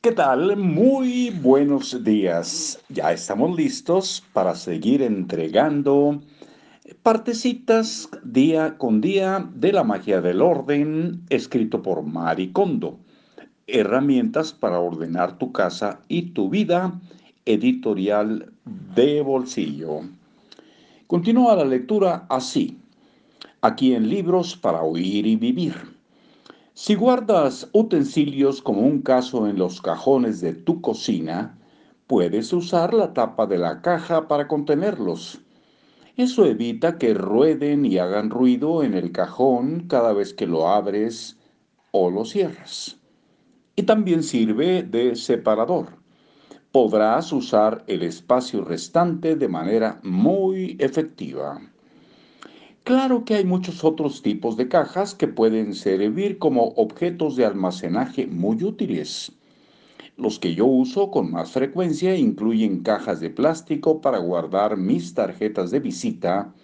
¿Qué tal? Muy buenos días. Ya estamos listos para seguir entregando partecitas día con día de la magia del orden, escrito por Mari Kondo. Herramientas para ordenar tu casa y tu vida, editorial de bolsillo. Continúa la lectura así, aquí en Libros para Oír y Vivir. Si guardas utensilios como un caso en los cajones de tu cocina, puedes usar la tapa de la caja para contenerlos. Eso evita que rueden y hagan ruido en el cajón cada vez que lo abres o lo cierras. Y también sirve de separador. Podrás usar el espacio restante de manera muy efectiva. Claro que hay muchos otros tipos de cajas que pueden servir como objetos de almacenaje muy útiles. Los que yo uso con más frecuencia incluyen cajas de plástico para guardar mis tarjetas de visita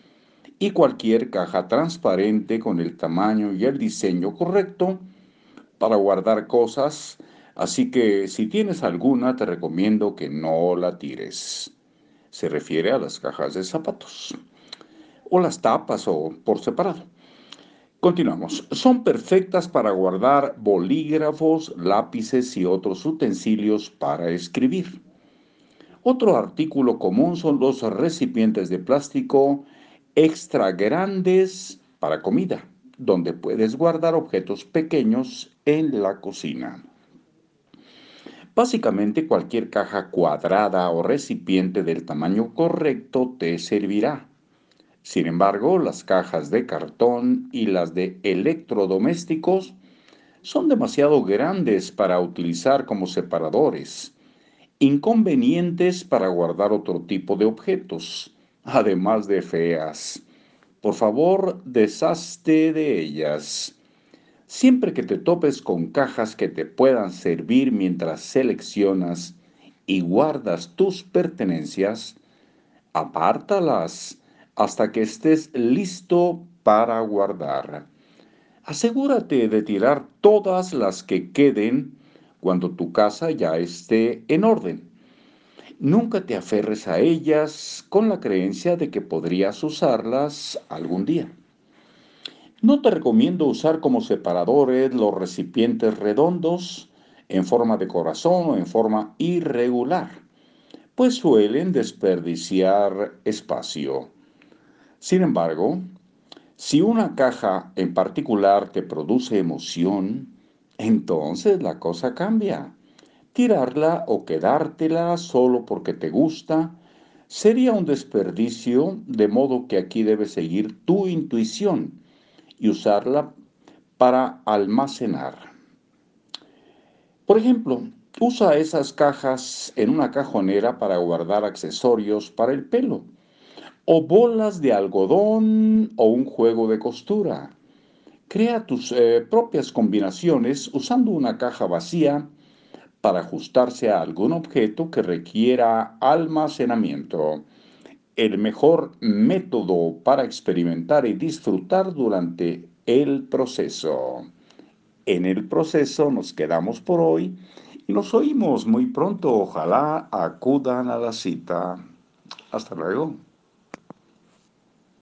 y cualquier caja transparente con el tamaño y el diseño correcto para guardar cosas, así que si tienes alguna te recomiendo que no la tires. Se refiere a las cajas de zapatos o las tapas o por separado. Continuamos. Son perfectas para guardar bolígrafos, lápices y otros utensilios para escribir. Otro artículo común son los recipientes de plástico extra grandes para comida, donde puedes guardar objetos pequeños en la cocina. Básicamente cualquier caja cuadrada o recipiente del tamaño correcto te servirá. Sin embargo, las cajas de cartón y las de electrodomésticos son demasiado grandes para utilizar como separadores, inconvenientes para guardar otro tipo de objetos, además de feas. Por favor, deshazte de ellas. Siempre que te topes con cajas que te puedan servir mientras seleccionas y guardas tus pertenencias, apártalas hasta que estés listo para guardar. Asegúrate de tirar todas las que queden cuando tu casa ya esté en orden. Nunca te aferres a ellas con la creencia de que podrías usarlas algún día. No te recomiendo usar como separadores los recipientes redondos en forma de corazón o en forma irregular, pues suelen desperdiciar espacio. Sin embargo, si una caja en particular te produce emoción, entonces la cosa cambia. Tirarla o quedártela solo porque te gusta sería un desperdicio, de modo que aquí debes seguir tu intuición y usarla para almacenar. Por ejemplo, usa esas cajas en una cajonera para guardar accesorios para el pelo o bolas de algodón o un juego de costura. Crea tus eh, propias combinaciones usando una caja vacía para ajustarse a algún objeto que requiera almacenamiento. El mejor método para experimentar y disfrutar durante el proceso. En el proceso nos quedamos por hoy y nos oímos muy pronto. Ojalá acudan a la cita. Hasta luego.